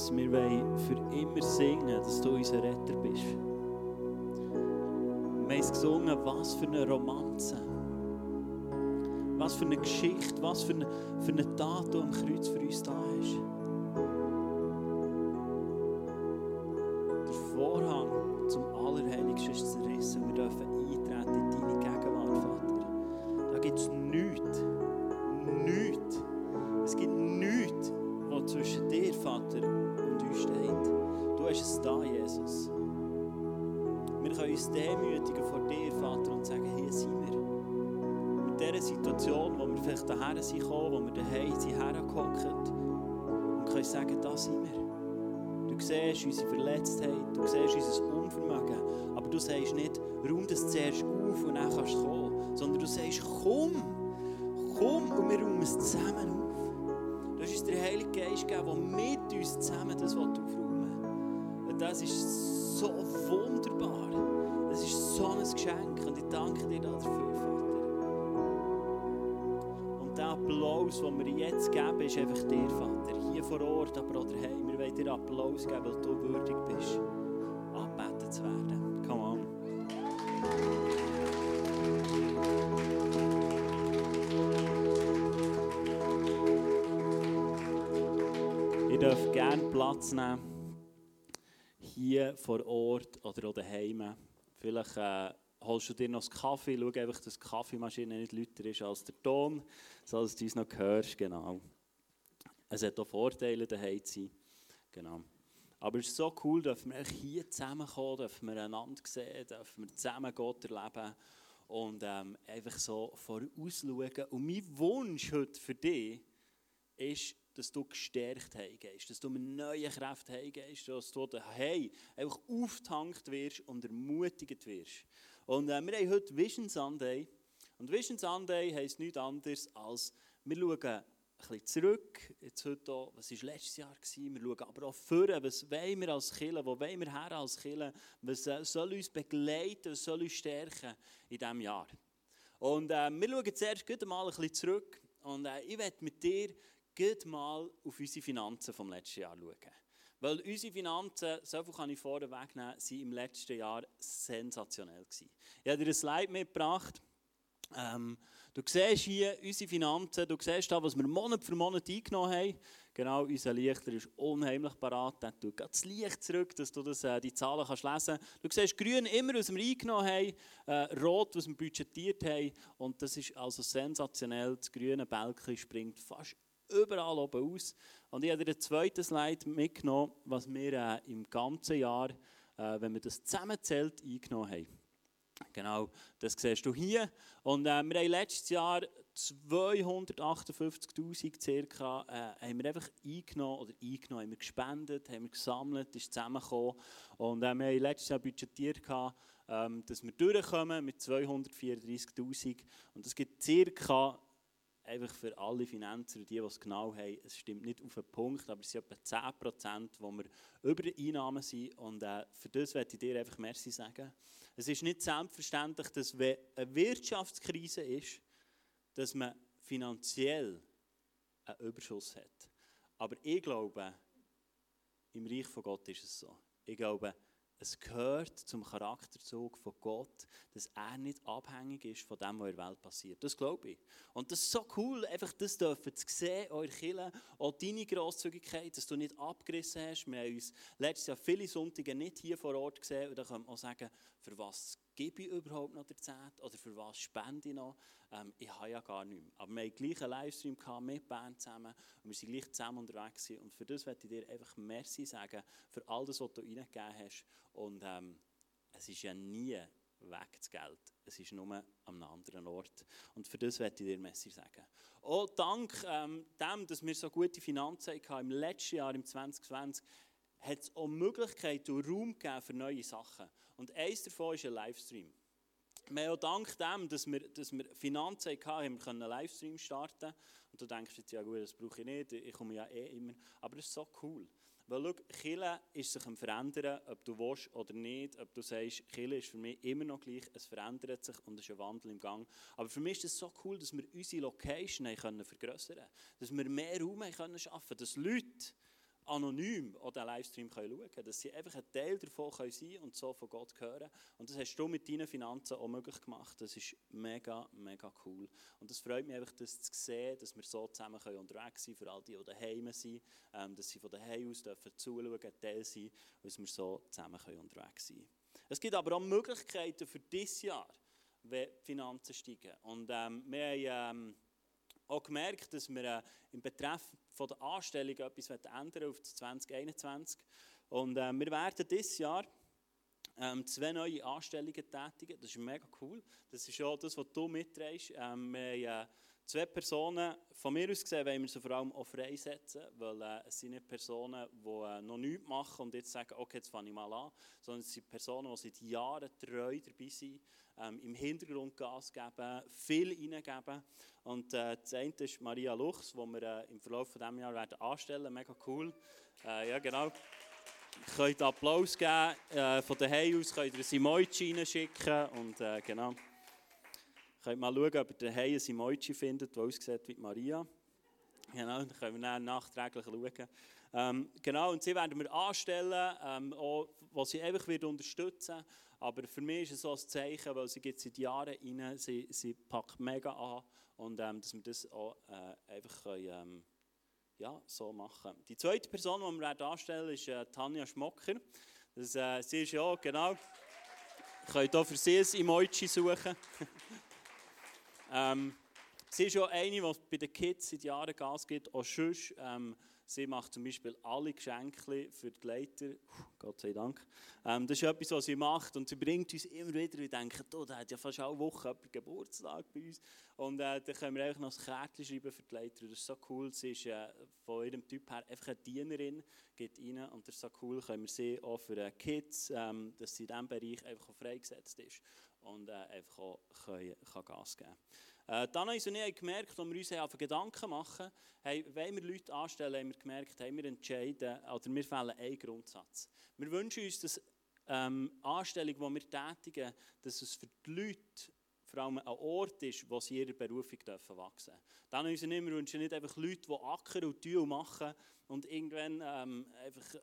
Jesus, wir wollen für immer singen, dass du unser Retter bist. Wir haben gesungen, was für eine Romanze. Was für eine Geschichte, was für eine, für eine Tat du am Kreuz für uns da hast. Unser Unvermögen, aber du sagst nicht, räum das zuerst auf und dann kannst du kommen, sondern du sagst, komm, komm und wir räumen es zusammen auf. Du hast uns den Heiligen Geist gegeben, der mit uns zusammen das aufräumen will. Und das ist so wunderbar. Das ist so ein Geschenk und ich danke dir dafür, Vater. Und der Applaus, den wir jetzt geben, ist einfach dir, Vater. Hier vor Ort, aber auch daheim. Wir wollen dir Applaus geben, weil du würdig bist, angebetet zu werden. Come on. Ihr dürft gerne Platz nehmen. Hier vor Ort oder auch daheim. Vielleicht äh, holst du dir noch einen Kaffee. Schau einfach, dass die Kaffeemaschine nicht lauter ist als der Ton, sodass du uns noch hörst. Genau. Es hat auch Vorteile, daheim zu sein. Genau. Aber es ist so cool, dass wir hier zusammenkommen, dass wir einander sehen, dass wir zusammen Gott erleben und ähm, einfach so vorausschauen. Und mein Wunsch heute für dich ist, dass du gestärkt heimgehst, dass du mit neuen Kräften heimgehst, dass du daheim einfach aufgetankt wirst und ermutigt wirst. Und äh, wir haben heute Vision Sunday. Und Vision Sunday heisst nichts anderes als, wir schauen bisschen zurück, jetzt heute auch, was war letztes Jahr, gewesen. wir schauen aber auch vor, was wollen wir als Kirche, wo wollen wir her als Kirche, was soll uns begleiten, was soll uns stärken in diesem Jahr. Und äh, wir schauen zuerst gut mal ein bisschen zurück und äh, ich werde mit dir gut mal auf unsere Finanzen vom letzten Jahr schauen. Weil unsere Finanzen, so viel kann ich vorne wegnehmen, sind im letzten Jahr sensationell gewesen. Ich habe dir ein Slide mitgebracht. Ähm, du siehst hier unsere Finanzen, du siehst da, was wir Monat für Monat eingenommen haben. Genau, unser Lichter ist unheimlich parat. Der tut das Licht zurück, dass du das, äh, die Zahlen kannst lesen kannst. Du siehst grün immer, was wir eingenommen haben, äh, rot, was wir budgetiert haben. Und das ist also sensationell. Das grüne Bälkchen springt fast überall oben aus. Und ich habe dir einen zweiten Slide mitgenommen, was wir äh, im ganzen Jahr, äh, wenn wir das zusammenzählt, eingenommen haben. Genau, das siehst du hier. Und äh, wir haben letztes Jahr 258'000 circa äh, haben wir einfach eingenommen, oder eingenommen, haben wir gespendet, haben wir gesammelt, ist zusammengekommen. Und äh, wir haben letztes Jahr budgetiert, gehabt, ähm, dass wir durchkommen mit 234'000. Und das gibt circa einfach für alle Finanzer, die, die es genau haben, es stimmt nicht auf den Punkt, aber es sind etwa 10%, wo wir über Einnahmen sind. Und äh, für das möchte ich dir einfach Merci sagen. Es ist nicht selbstverständlich, dass wenn eine Wirtschaftskrise ist, dass man finanziell einen Überschuss hat. Aber ich glaube, im Reich von Gott ist es so. Ich glaube, es gehört zum Charakterzug von Gott, dass er nicht abhängig ist von dem, was in der Welt passiert. Das glaube ich. Und das ist so cool, einfach das dürfen zu sehen, eure Kirche, auch deine Grosszügigkeit, dass du nicht abgerissen hast. Wir haben uns letztes Jahr viele Sonntage nicht hier vor Ort gesehen und da kann man auch sagen, für was gebe ich überhaupt noch der Zeit oder für was spende ich noch? Ähm, ich habe ja gar nichts. Aber wir hatten gleich einen Livestream mit Band zusammen und wir sind gleich zusammen unterwegs gewesen. und für das möchte ich dir einfach Merci sagen, für all das, was du reingegeben hast und ähm, es ist ja nie weg das Geld. Es ist nur an einem anderen Ort. Und für das möchte ich dir Messi sagen. Auch dank ähm, dem, dass wir so gute Finanzen hatten, im letzten Jahr, im 2020, hat es auch Möglichkeiten und Raum gegeben für neue Sachen. Und eins davon ist ein Livestream. Wir haben auch dank dem, dass wir, dass wir Finanzen hatten, haben wir einen Livestream starten Und du denkst jetzt, ja gut, das brauche ich nicht, ich komme ja eh immer. Aber das ist so cool. Weil schau, Chile ist sich am Verändern, ob du willst oder nicht, ob du sagst, Chile ist für mich immer noch gleich, es verändert sich und es ist ein Wandel im Gang. Aber für mich ist es so cool, dass wir unsere Location können vergrößern können, dass wir mehr Raum können schaffen dass Leute anonym auch den Livestream schauen können, dass sie einfach ein Teil davon sein können und so von Gott hören. Und das hast du mit deinen Finanzen auch möglich gemacht. Das ist mega, mega cool. Und es freut mich einfach, das zu sehen, dass wir so zusammen können unterwegs sind, für all die, die daheim sind, ähm, dass sie von daheim aus dürfen zuschauen, ein Teil sein, dass wir so zusammen können unterwegs sein Es gibt aber auch Möglichkeiten für dieses Jahr, wenn die Finanzen steigen. Und ähm, wir haben... Ähm, auch gemerkt, dass wir äh, im Betreff von der Anstellung etwas ändern auf 2021. Und äh, wir werden dieses Jahr ähm, zwei neue Anstellungen tätigen. Das ist mega cool. Das ist auch das, was du mitträgst. Ähm, wir äh, zwei Personen, von mir aus gesehen, wollen wir sie vor allem auch freisetzen, weil äh, es sind nicht Personen, die äh, noch nichts machen und jetzt sagen, okay, jetzt fange ich mal an, sondern es sind Personen, die seit Jahren treu dabei sind, ähm, im Hintergrund Gas geben, viel reingeben. Und äh, das eine ist Maria Luchs, die wir im Verlauf von diesem Jahr werden anstellen Mega cool. Ja, genau. Ihr könnt Applaus geben. Von daheim aus könnt ihr ein Emoji schicken. Und genau. Könnt mal schauen, ob ihr daheim ein Emoji findet, das aussieht wie Maria. Genau, dann können wir dann nachträglich schauen. Ähm, genau, und sie werden wir anstellen, ähm, auch, was sie einfach wird unterstützen. Aber für mich ist es so ein Zeichen, weil sie seit Jahren rein, sie, sie packt mega an und ähm, dass wir das auch äh, einfach können, ähm, ja, so machen Die zweite Person, die wir anstellen ist äh, Tanja Schmocker. Das, äh, sie ist ja, genau, ihr könnt auch für sie ein Emoji suchen. ähm, sie ist ja eine, die bei den Kids seit Jahren Gas gibt, auch sonst. Ähm, Sie macht zum Beispiel alle Geschenke für die Leiter. Gott sei Dank. Ähm, das ist etwas, was sie macht. Und sie bringt uns immer wieder, wir denken, oh, der hat ja fast alle Woche Geburtstag bei uns. Und äh, dann können wir einfach noch ein Kärtchen schreiben für die Leiter. Das ist so cool. Sie ist äh, von ihrem Typ her einfach eine Dienerin, geht rein. Und das ist so cool, können wir sie auch für äh, Kids, ähm, dass sie in diesem Bereich einfach freigesetzt ist und äh, einfach können, kann Gas geben. Äh, haben wir uns gemerkt, als wir uns auf Gedanken machen, hey, wenn wir Leute anstellen, haben wir gemerkt, hey, wir entscheiden, oder wir fällen einen Grundsatz. Wir wünschen uns, dass ähm, Anstellung, die wir tätigen, dass es für die Leute vor allem ein Ort ist, wo sie ihre Berufung dürfen wachsen dürfen. Dann wünschen wir nicht einfach Leute, die ackern und tun und machen und irgendwann ähm, einfach...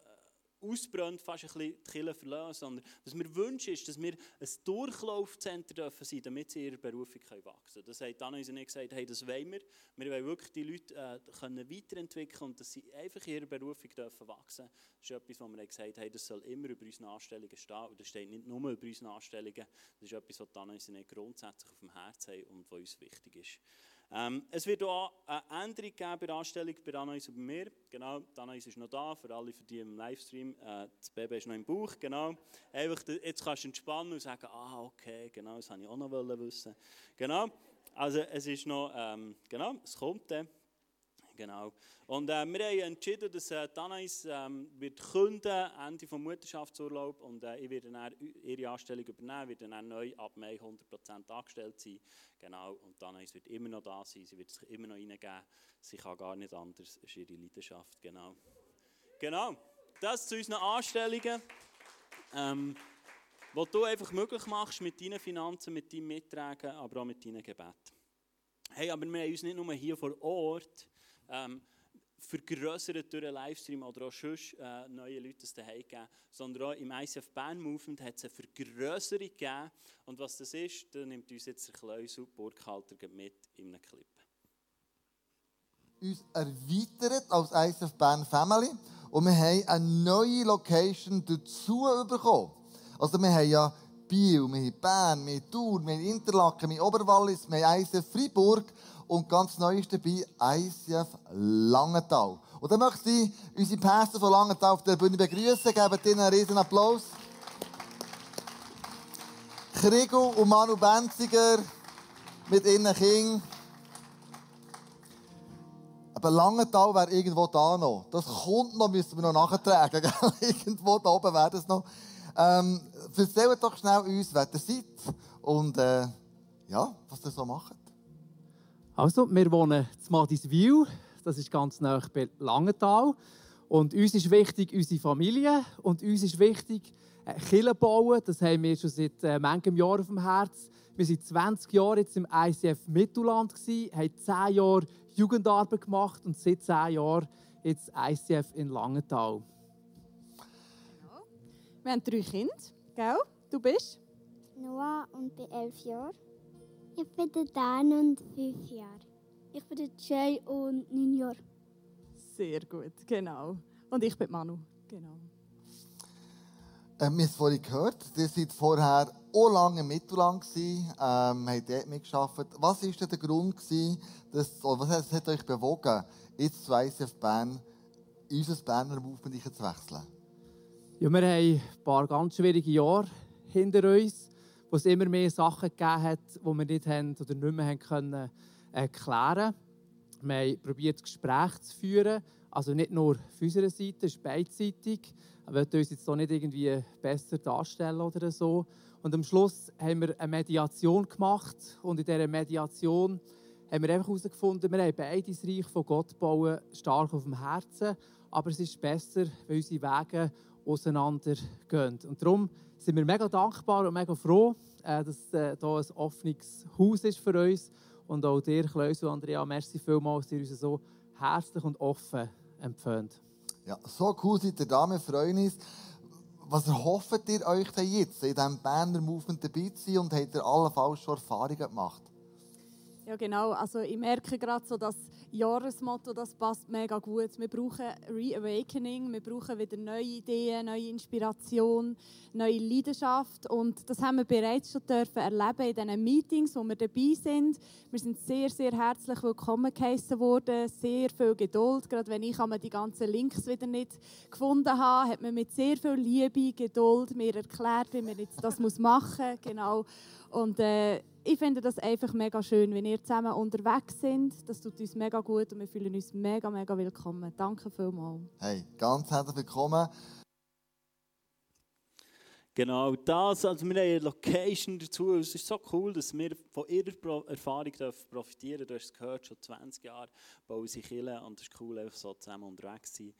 Ausbrennt, fast ein bisschen die Kirche verlassen, sondern was wir wünschen ist, dass wir ein Durchlaufzentrum dürfen sein, damit sie ihre Berufung können wachsen können. Das hat uns nicht gesagt, hey, das wollen wir. Wir wollen wirklich die Leute äh, können weiterentwickeln und dass sie einfach ihre Berufung dürfen wachsen. Das ist etwas, wo wir gesagt haben, das soll immer über unsere Anstellungen stehen und das steht nicht nur über unsere Anstellungen, das ist etwas, was uns nicht grundsätzlich auf dem Herzen und was uns wichtig ist. Ähm, es wird auch eine Änderung geben bei der Anstellung bei Anais und bei mir. Genau, Anais ist noch da, für alle, für die im Livestream. Äh, das Baby ist noch im Bauch, genau. Einfach, jetzt kannst du entspannen und sagen, ah, okay, genau, das wollte ich auch noch wissen. Genau, also es ist noch, ähm, genau, es kommt dann. Genau. Und äh, wir haben entschieden, dass äh, Tanais ähm, wird künden, Ende des Mutterschaftsurlaub und äh, ich werde dann ihre Anstellung übernehmen, wird dann neu ab Mai 100% angestellt sein. Genau. Und Tanais wird immer noch da sein, sie wird sich immer noch reingeben. Sie kann gar nicht anders, das ist ihre Leidenschaft. Genau. Genau. Das zu unseren Anstellungen. Ähm, was du einfach möglich machst mit deinen Finanzen, mit deinem Mittragen, aber auch mit deinen Gebeten. Hey, aber wir haben uns nicht nur hier vor Ort ähm, vergrößert durch einen Livestream oder auch sonst äh, neue Leute das daheim gegeben, sondern auch im ICF Band Movement hat es eine Vergrößerung gegeben. Und was das ist, da nimmt uns jetzt der Kleusel Burkhalter mit in einem Clip. Uns erweitert als ICF Band Family und wir haben eine neue Location dazu bekommen. Also wir haben ja Biel, wir haben Bern, wir haben Thun, wir haben Interlaken, wir haben Oberwallis, wir haben ICF Freiburg und ganz neu ist dabei ICF Langenthal. Und dann möchte ich unsere Pässe von Langenthal auf der Bühne begrüßen. Geben ihnen einen riesen Applaus. Krigo und Manu Benziger mit ihren Kindern. Aber Langenthal wäre irgendwo da noch. Das kommt noch, müssen wir noch nachtragen. irgendwo da oben wäre das noch. Ähm, erzählt doch schnell uns, wer ihr seid und äh, ja, was ihr so macht. Also, wir wohnen in Madiswil, das ist ganz nah bei Langenthal. Und uns ist wichtig unsere Familie und uns ist wichtig äh, Kirche bauen. Das haben wir schon seit äh, manchem Jahr auf dem Herz. Wir waren 20 Jahre jetzt im ICF Mittelland, haben 10 Jahre Jugendarbeit gemacht und seit 10 Jahren ins ICF in Langenthal. Wir haben drei Kinder, gell? Du bist? Noah und bin elf Jahre. Ich bin der Dan und fünf Jahre. Ich bin der Jay und neun Jahre. Sehr gut, genau. Und ich bin Manu, genau. Ähm, wir haben es vorhin gehört, ihr seid vorher auch lange im Mittelland gewesen, ähm, habt dort mitgearbeitet. Was war denn der Grund, gewesen, dass, oder was hat, hat euch bewogen, jetzt zu ICF Bern, unser Berner Movement zu wechseln? Ja, wir haben ein paar ganz schwierige Jahre hinter uns, wo es immer mehr Sachen gegeben hat, die wir nicht haben oder nicht mehr haben können, äh, klären Wir haben probiert, Gespräche zu führen. Also nicht nur auf unserer Seite, es ist beidseitig. Wir wollen uns jetzt nicht irgendwie besser darstellen oder so. Und am Schluss haben wir eine Mediation gemacht. Und in dieser Mediation haben wir einfach herausgefunden, wir haben beide das Reich von Gott bauen stark auf dem Herzen. Aber es ist besser, wenn unsere Wege auseinandergehen. Und darum sind wir mega dankbar und mega froh, äh, dass äh, hier ein offenes Haus ist für uns. Und auch dir, Klaus und Andrea, merci vielmals, dass ihr uns so herzlich und offen empfehlt. Ja, so cool seid ihr da, wir freuen uns. Was erhofft ihr euch denn jetzt, in diesem Berner Movement dabei zu sein und habt ihr allenfalls schon Erfahrungen gemacht? Ja, genau. Also ich merke gerade so, das Jahresmotto, das passt mega gut. Wir brauchen Reawakening, wir brauchen wieder neue Ideen, neue Inspiration, neue Leidenschaft und das haben wir bereits schon dürfen erleben in diesen Meetings, wo wir dabei sind. Wir sind sehr, sehr herzlich willkommen geheißen worden, sehr viel Geduld. Gerade wenn ich die ganzen Links wieder nicht gefunden habe, hat man mit sehr viel Liebe, Geduld mir erklärt, wie man jetzt das machen muss. Genau. Und äh, ich finde das einfach mega schön, wenn wir zusammen unterwegs sind. Das tut uns mega gut und wir fühlen uns mega, mega willkommen. Danke vielmals. Hey, ganz herzlich willkommen. Genau das, also wir haben eine Location dazu. Es ist so cool, dass wir von ihrer Erfahrung profitieren dürfen. Du hast es gehört, schon 20 Jahre bauen sie Kirche und es ist cool, einfach so zusammen unterwegs zu sein.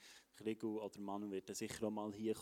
Rigu oder Manu wird sicher auch mal hier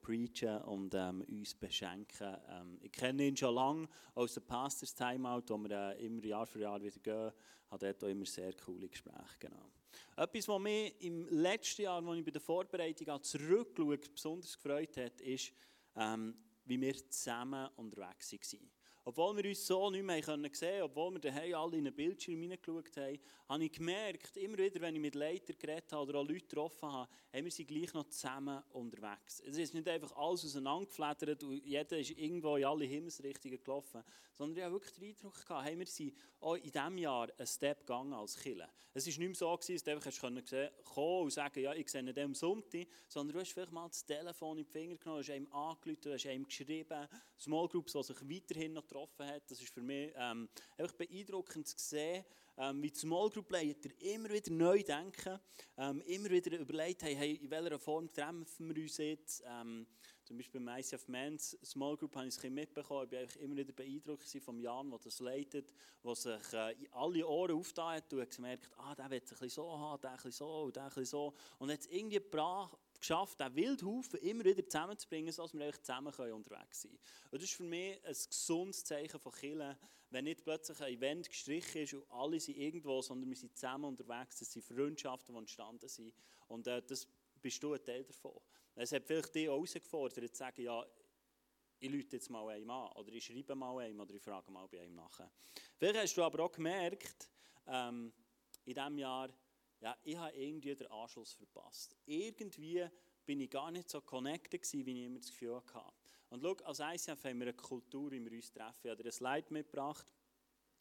preachen und ähm, uns beschenken. Ähm, ich kenne ihn schon lange aus dem Pastors Timeout, wo wir äh, immer Jahr für Jahr wieder gehen. Hat dort immer sehr coole Gespräche. Genau. Etwas, was mich im letzten Jahr, als ich bei der Vorbereitung zurückschaue, besonders gefreut hat, ist, ähm, wie wir zusammen unterwegs waren. Obwohl wir uns so nicht mehr sehen konnten, obwohl wir daheim alle in den Bildschirm hineingeschaut haben, habe ich gemerkt, immer wieder, wenn ich mit Leitern geredet habe oder auch Leute getroffen habe, haben wir sie gleich noch zusammen unterwegs. Es ist nicht einfach alles auseinandergeflattert und jeder ist irgendwo in alle Himmelsrichtungen gelaufen, sondern ich habe wirklich den Eindruck gehabt, hey, wir sind auch in diesem Jahr einen Step gegangen als Killer. Es war nicht mehr so, gewesen, dass du einfach kommen und sagen, ja, ich sehe ihn am Sonntag, sondern du hast vielleicht mal das Telefon in die Finger genommen, hast ihm angerufen, hast ihm geschrieben, Small Groups, die sich weiterhin noch getroffen haben. Das ist für mich ähm, einfach beeindruckend zu sehen, ähm, wie die Small Group Leiter immer wieder neu denken, ähm, immer wieder überlegt haben, hey, in welcher Form treffen wir uns jetzt. Ähm, zum Beispiel beim ICF Men's Small Group habe ich es mitbekommen. Ich war immer wieder beeindruckt von Jan, der das leitet, der sich äh, in alle Ohren aufgetan hat und hat gemerkt, ah, der will es so haben, der so und der so. Und hat es irgendwie gebracht, geschafft, diesen Wildhaufen immer wieder zusammenzubringen, sodass wir eigentlich zusammen unterwegs sein können. Das ist für mich ein gesundes Zeichen von Killen, wenn nicht plötzlich ein Event gestrichen ist und alle sind irgendwo, sondern wir sind zusammen unterwegs, es sind Freundschaften, die entstanden sind. Und äh, das bist du ein Teil davon. Es hat vielleicht dich auch herausgefordert, zu sagen, ja, ich lüte jetzt mal einem an, oder ich schreibe mal einem, oder ich frage mal bei einem nachher. Vielleicht hast du aber auch gemerkt, ähm, in diesem Jahr, ja, ich habe irgendwie den Anschluss verpasst. Irgendwie bin ich gar nicht so connected gewesen, wie ich immer das Gefühl hatte. Und schau, als ICF haben wir eine Kultur, wie wir uns treffen. Ich habe dir ein Slide mitgebracht,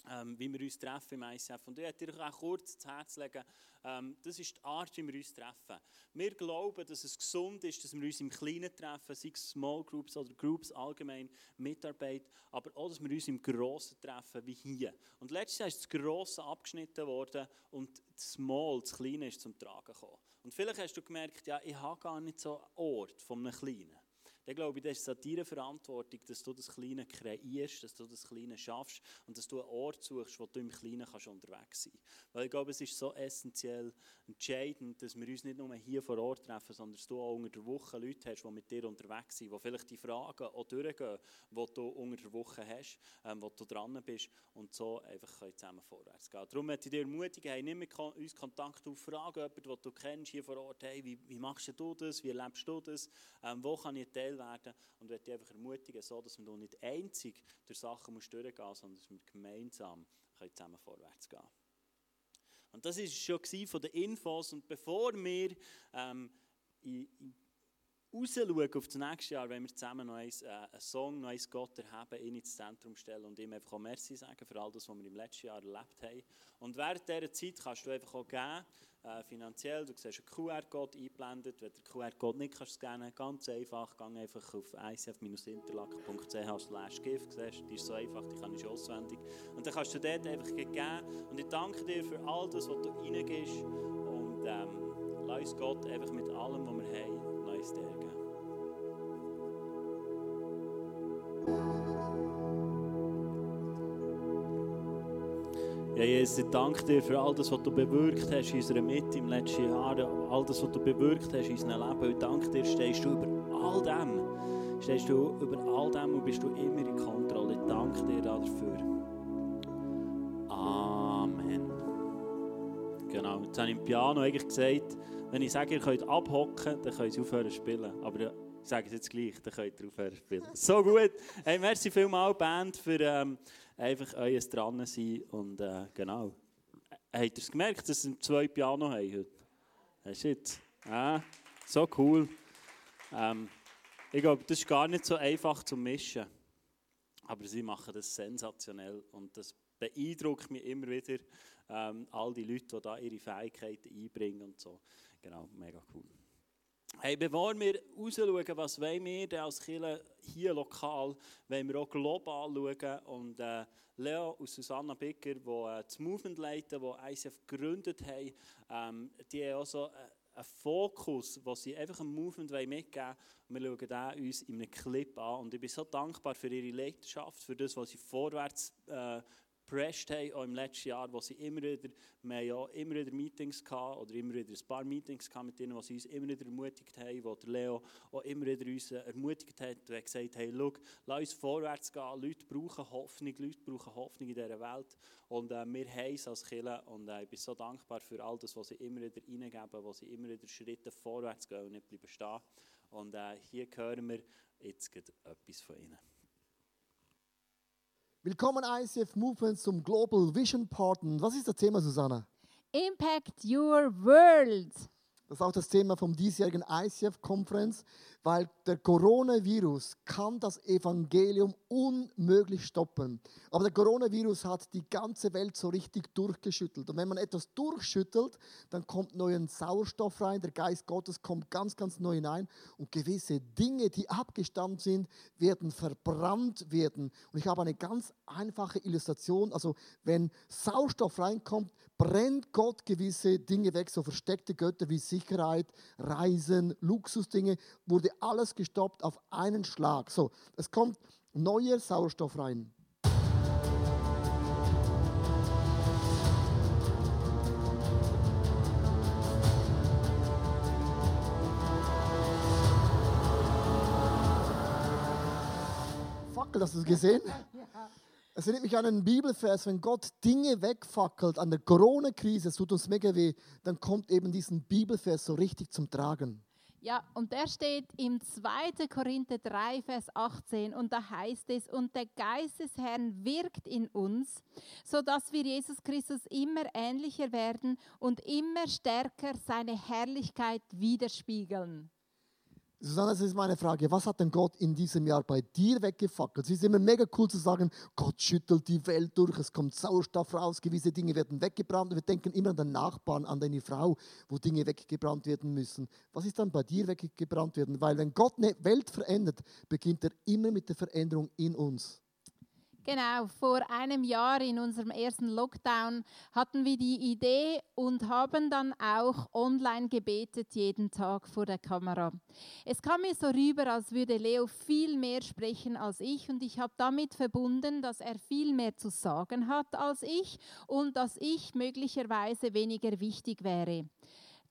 ähm, wie wir uns treffen im ICF. Und ich möchte dir auch kurz zu Herz legen, ähm, das ist die Art, wie wir uns treffen. Wir glauben, dass es gesund ist, dass wir uns im Kleinen treffen, sei es Small Groups oder Groups allgemein, Mitarbeit, aber auch, dass wir uns im Grossen treffen, wie hier. Und letztes Jahr ist das Grosse abgeschnitten worden und das Small, das Kleine, ist zum Tragen gekommen. Und vielleicht hast du gemerkt, ja, ich habe gar nicht so einen Ort von einem Kleinen. Dann glaube ich, das ist deine Verantwortung, dass du das Kleine kreierst, dass du das Kleine schaffst und dass du einen Ort suchst, wo du im Kleinen kannst unterwegs sein kannst. Weil ich glaube, es ist so essentiell entscheidend, dass wir uns nicht nur hier vor Ort treffen, sondern dass du auch unter der Woche Leute hast, die mit dir unterwegs sind, die vielleicht die Fragen auch durchgehen, die du unter der Woche hast, ähm, wo du dran bist und so einfach zusammen vorwärts gehen. Darum möchte ich dir ermutigen, hey, nimm mit uns Kontakt auf, frage jemanden, den du kennst hier vor Ort, hey, wie, wie machst du das, wie erlebst du das, ähm, wo kann ich Teil werden. Und möchte dich einfach ermutigen, so dass wir nicht einzig durch Sachen durchgehen musst, sondern dass wir gemeinsam zusammen vorwärts gehen Und das war schon von den Infos. Und bevor wir ähm, in, in rausschauen auf das nächste Jahr, wenn wir zusammen noch einen, äh, einen Song, noch einen Gott erheben, ihn ins Zentrum stellen. Und ihm einfach auch Merci sagen für all das, was wir im letzten Jahr erlebt haben. Und während dieser Zeit kannst du einfach auch geben, äh, finanziell, du siehst einen QR-Code eingeblendet, wenn du den QR-Code nicht kannst scannen. Ganz einfach, geh einfach auf icf-interlaken.ch gift, siehst, die ist so einfach, die kann ich auswendig. Und dann kannst du dort einfach geben und ich danke dir für all das, was du reingibst und ähm, lass Gott einfach mit allem, was wir haben, neues dir Ja, Jesus, ich danke dir für all das, was du bewirkt hast in unserer Mitte im letzten Jahr, all das, was du bewirkt hast in unserem Leben. Ich danke dir, stehst du über all dem. Stehst du über all dem und bist du immer in Kontrolle. Ich danke dir dafür. Amen. Genau, jetzt habe ich im Piano eigentlich gesagt, wenn ich sage, ihr könnt abhocken, dann könnt ihr aufhören zu spielen. Aber sage es jetzt gleich, dann könnt ihr aufhören spielen. So gut. Hey, merci vielmals, Band, für... Ähm, einfach euer dran sein und äh, genau. Habt ihr es gemerkt, dass sie zwei Piano haben heute? Hast du jetzt? Ja, so cool. Ähm, ich glaube, das ist gar nicht so einfach zu mischen. Aber sie machen das sensationell und das beeindruckt mich immer wieder, ähm, all die Leute, die da ihre Fähigkeiten einbringen und so. Genau, mega cool. Hey, bevor wir rausschauen, was wir denn als Kirche hier lokal, wollen wir auch global schauen. Und äh, Leo und Susanna Bicker, die äh, das Movement leiten, die ICF gegründet haben, ähm, die haben auch so äh, einen Fokus, wo sie einfach ein Movement mitgeben wollen. Wir schauen den uns in einem Clip an. Und ich bin so dankbar für ihre Leidenschaft, für das, was sie vorwärts äh, geprescht haben, auch im letzten Jahr, wo sie immer wieder, wir ja immer wieder Meetings hatten, oder immer wieder ein paar Meetings hatten mit ihnen, wo sie uns immer wieder ermutigt haben, wo der Leo auch immer wieder uns ermutigt hat und gesagt hey, schau, lass uns vorwärts gehen, Leute brauchen Hoffnung, Leute brauchen Hoffnung in dieser Welt. Und äh, wir haben es als Kirche und äh, ich bin so dankbar für all das, was sie immer wieder reingeben, wo sie immer wieder Schritte vorwärts gehen und nicht bleiben stehen. Und äh, hier hören wir jetzt etwas von ihnen. Willkommen ICF Movement zum Global Vision Partner. Was ist das Thema, Susanna? Impact Your World. Das ist auch das Thema vom diesjährigen ICF-Konferenz, weil der Coronavirus kann das Evangelium unmöglich stoppen. Aber der Coronavirus hat die ganze Welt so richtig durchgeschüttelt. Und wenn man etwas durchschüttelt, dann kommt neuen Sauerstoff rein, der Geist Gottes kommt ganz, ganz neu hinein und gewisse Dinge, die abgestanden sind, werden verbrannt werden. Und ich habe eine ganz einfache Illustration. Also wenn Sauerstoff reinkommt, brennt Gott gewisse Dinge weg, so versteckte Götter wie Sicherheit, Reisen, Luxusdinge, wurde alles gestoppt auf einen Schlag. So, es kommt neuer Sauerstoff rein. Fackel, hast du es gesehen? Es erinnert mich an einen Bibelvers, wenn Gott Dinge wegfackelt an der Corona-Krise, es tut uns mega weh, dann kommt eben diesen Bibelvers so richtig zum Tragen. Ja, und der steht im 2. Korinther 3, Vers 18 und da heißt es, und der Geist des Herrn wirkt in uns, sodass wir Jesus Christus immer ähnlicher werden und immer stärker seine Herrlichkeit widerspiegeln. Susanne, das ist meine Frage. Was hat denn Gott in diesem Jahr bei dir weggefackelt? Es ist immer mega cool zu sagen, Gott schüttelt die Welt durch, es kommt Sauerstoff raus, gewisse Dinge werden weggebrannt. Wir denken immer an den Nachbarn, an deine Frau, wo Dinge weggebrannt werden müssen. Was ist dann bei dir weggebrannt werden? Weil wenn Gott eine Welt verändert, beginnt er immer mit der Veränderung in uns. Genau, vor einem Jahr in unserem ersten Lockdown hatten wir die Idee und haben dann auch online gebetet, jeden Tag vor der Kamera. Es kam mir so rüber, als würde Leo viel mehr sprechen als ich und ich habe damit verbunden, dass er viel mehr zu sagen hat als ich und dass ich möglicherweise weniger wichtig wäre.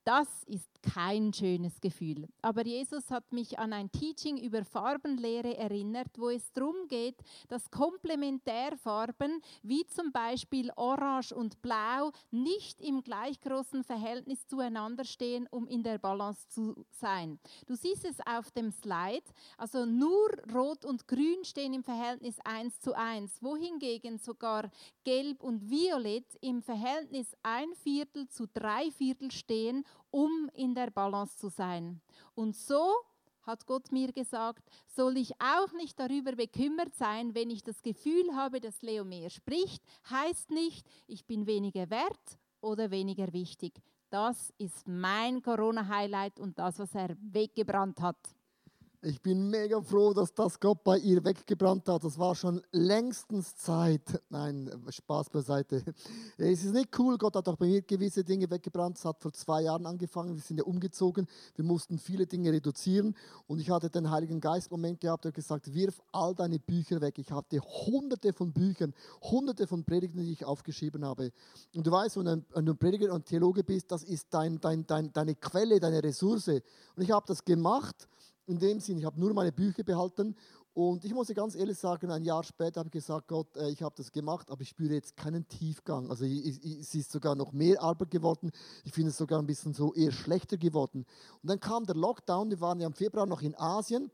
Das ist kein schönes Gefühl. Aber Jesus hat mich an ein Teaching über Farbenlehre erinnert, wo es darum geht, dass Komplementärfarben wie zum Beispiel Orange und Blau nicht im gleich großen Verhältnis zueinander stehen, um in der Balance zu sein. Du siehst es auf dem Slide, also nur Rot und Grün stehen im Verhältnis 1 zu 1, wohingegen sogar Gelb und Violett im Verhältnis ein Viertel zu drei Viertel stehen um in der Balance zu sein. Und so hat Gott mir gesagt, soll ich auch nicht darüber bekümmert sein, wenn ich das Gefühl habe, dass Leo mehr spricht, heißt nicht, ich bin weniger wert oder weniger wichtig. Das ist mein Corona-Highlight und das, was er weggebrannt hat. Ich bin mega froh, dass das Gott bei ihr weggebrannt hat. Das war schon längstens Zeit. Nein, Spaß beiseite. Es ist nicht cool. Gott hat auch bei mir gewisse Dinge weggebrannt. Es hat vor zwei Jahren angefangen. Wir sind ja umgezogen. Wir mussten viele Dinge reduzieren. Und ich hatte den Heiligen Geist Moment gehabt, der hat gesagt, wirf all deine Bücher weg. Ich hatte hunderte von Büchern, hunderte von Predigten, die ich aufgeschrieben habe. Und du weißt, wenn du ein Prediger und Theologe bist, das ist dein, dein, dein, deine Quelle, deine Ressource. Und ich habe das gemacht in dem Sinn, ich habe nur meine Bücher behalten und ich muss ganz ehrlich sagen, ein Jahr später habe ich gesagt, Gott, äh, ich habe das gemacht, aber ich spüre jetzt keinen Tiefgang. Also es ist sogar noch mehr Arbeit geworden. Ich finde es sogar ein bisschen so eher schlechter geworden. Und dann kam der Lockdown, wir waren ja im Februar noch in Asien,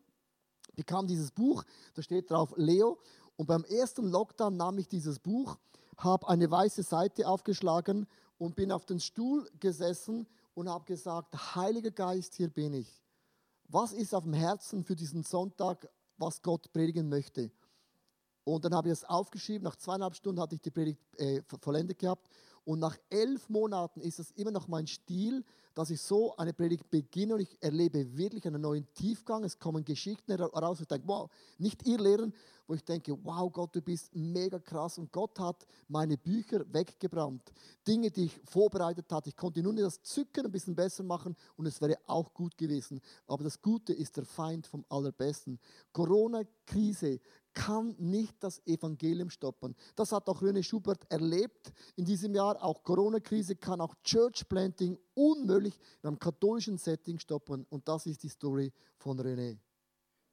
bekam dieses Buch, da steht drauf Leo. Und beim ersten Lockdown nahm ich dieses Buch, habe eine weiße Seite aufgeschlagen und bin auf den Stuhl gesessen und habe gesagt, Heiliger Geist, hier bin ich was ist auf dem Herzen für diesen Sonntag, was Gott predigen möchte. Und dann habe ich das aufgeschrieben. Nach zweieinhalb Stunden hatte ich die Predigt äh, vollendet gehabt. Und nach elf Monaten ist es immer noch mein Stil, dass ich so eine Predigt beginne und ich erlebe wirklich einen neuen Tiefgang. Es kommen Geschichten heraus, wo ich denke, wow, nicht ihr Lehren, wo ich denke, wow, Gott, du bist mega krass. Und Gott hat meine Bücher weggebrannt. Dinge, die ich vorbereitet hatte. Ich konnte nur das Zücken ein bisschen besser machen und es wäre auch gut gewesen. Aber das Gute ist der Feind vom Allerbesten. Corona-Krise kann nicht das Evangelium stoppen. Das hat auch René Schubert erlebt in diesem Jahr. Auch Corona-Krise kann auch Church Planting unmöglich in einem katholischen Setting stoppen. Und das ist die Story von René.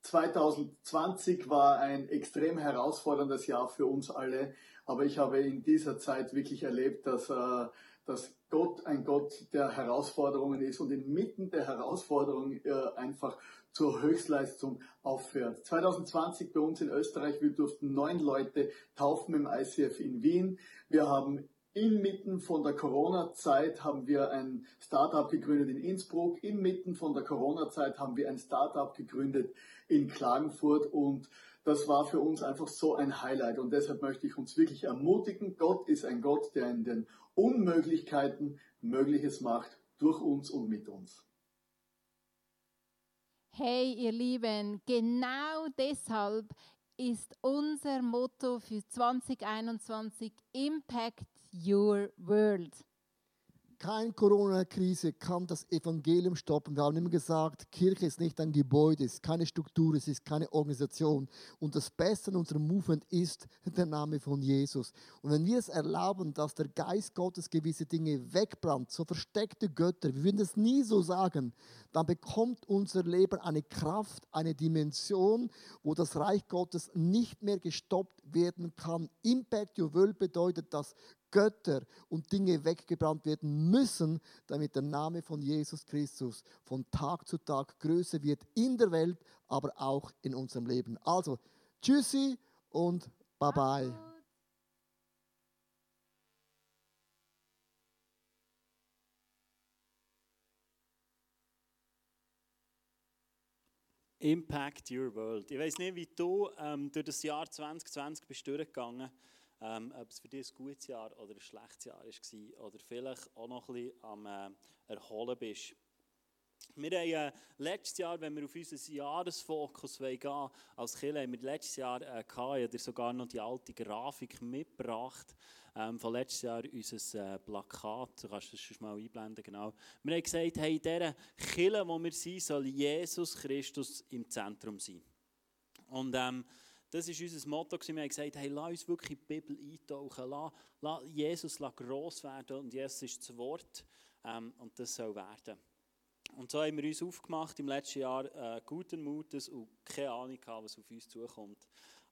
2020 war ein extrem herausforderndes Jahr für uns alle, aber ich habe in dieser Zeit wirklich erlebt, dass, äh, dass Gott ein Gott der Herausforderungen ist und inmitten der Herausforderungen äh, einfach zur Höchstleistung aufhört. 2020 bei uns in Österreich, wir durften neun Leute taufen im ICF in Wien. Wir haben Inmitten von der Corona-Zeit haben wir ein Startup gegründet in Innsbruck. Inmitten von der Corona-Zeit haben wir ein Startup gegründet in Klagenfurt und das war für uns einfach so ein Highlight und deshalb möchte ich uns wirklich ermutigen. Gott ist ein Gott, der in den Unmöglichkeiten Mögliches macht durch uns und mit uns. Hey, ihr Lieben, genau deshalb ist unser Motto für 2021 Impact Your World. Keine Corona-Krise kann das Evangelium stoppen. Wir haben immer gesagt, Kirche ist nicht ein Gebäude, es ist keine Struktur, es ist keine Organisation. Und das Beste in unserem Movement ist der Name von Jesus. Und wenn wir es erlauben, dass der Geist Gottes gewisse Dinge wegbrannt, so versteckte Götter, wir würden es nie so sagen, dann bekommt unser Leben eine Kraft, eine Dimension, wo das Reich Gottes nicht mehr gestoppt werden kann. Impact Your World bedeutet, dass Götter und Dinge weggebrannt werden müssen, damit der Name von Jesus Christus von Tag zu Tag größer wird in der Welt, aber auch in unserem Leben. Also, tschüssi und bye bye. Impact Your World. Ich weiß nicht, wie du ähm, durch das Jahr 2020 bist durchgegangen ähm, ob es für dich ein gutes Jahr oder ein schlechtes Jahr war oder vielleicht auch noch ein bisschen am äh, Erholen bist. Wir haben äh, letztes Jahr, wenn wir auf unseren Jahresfokus gehen wollen, als Kirche, haben wir letztes Jahr äh, gehabt, ich sogar noch die alte Grafik mitgebracht, ähm, von letztes Jahr unser äh, Plakat, du kannst das schon mal einblenden, genau. Wir haben gesagt, hey, in dieser Kirche, wo wir sind, soll Jesus Christus im Zentrum sein. Und ähm, das war unser Motto. Wir haben gesagt, hey, lass uns wirklich in die Bibel eintauchen. Lass, lass Jesus lass gross werden. Und Jesus ist das Wort. Ähm, und das soll werden. Und so haben wir uns aufgemacht im letzten Jahr äh, guten Mutes und keine Ahnung gehabt, was auf uns zukommt.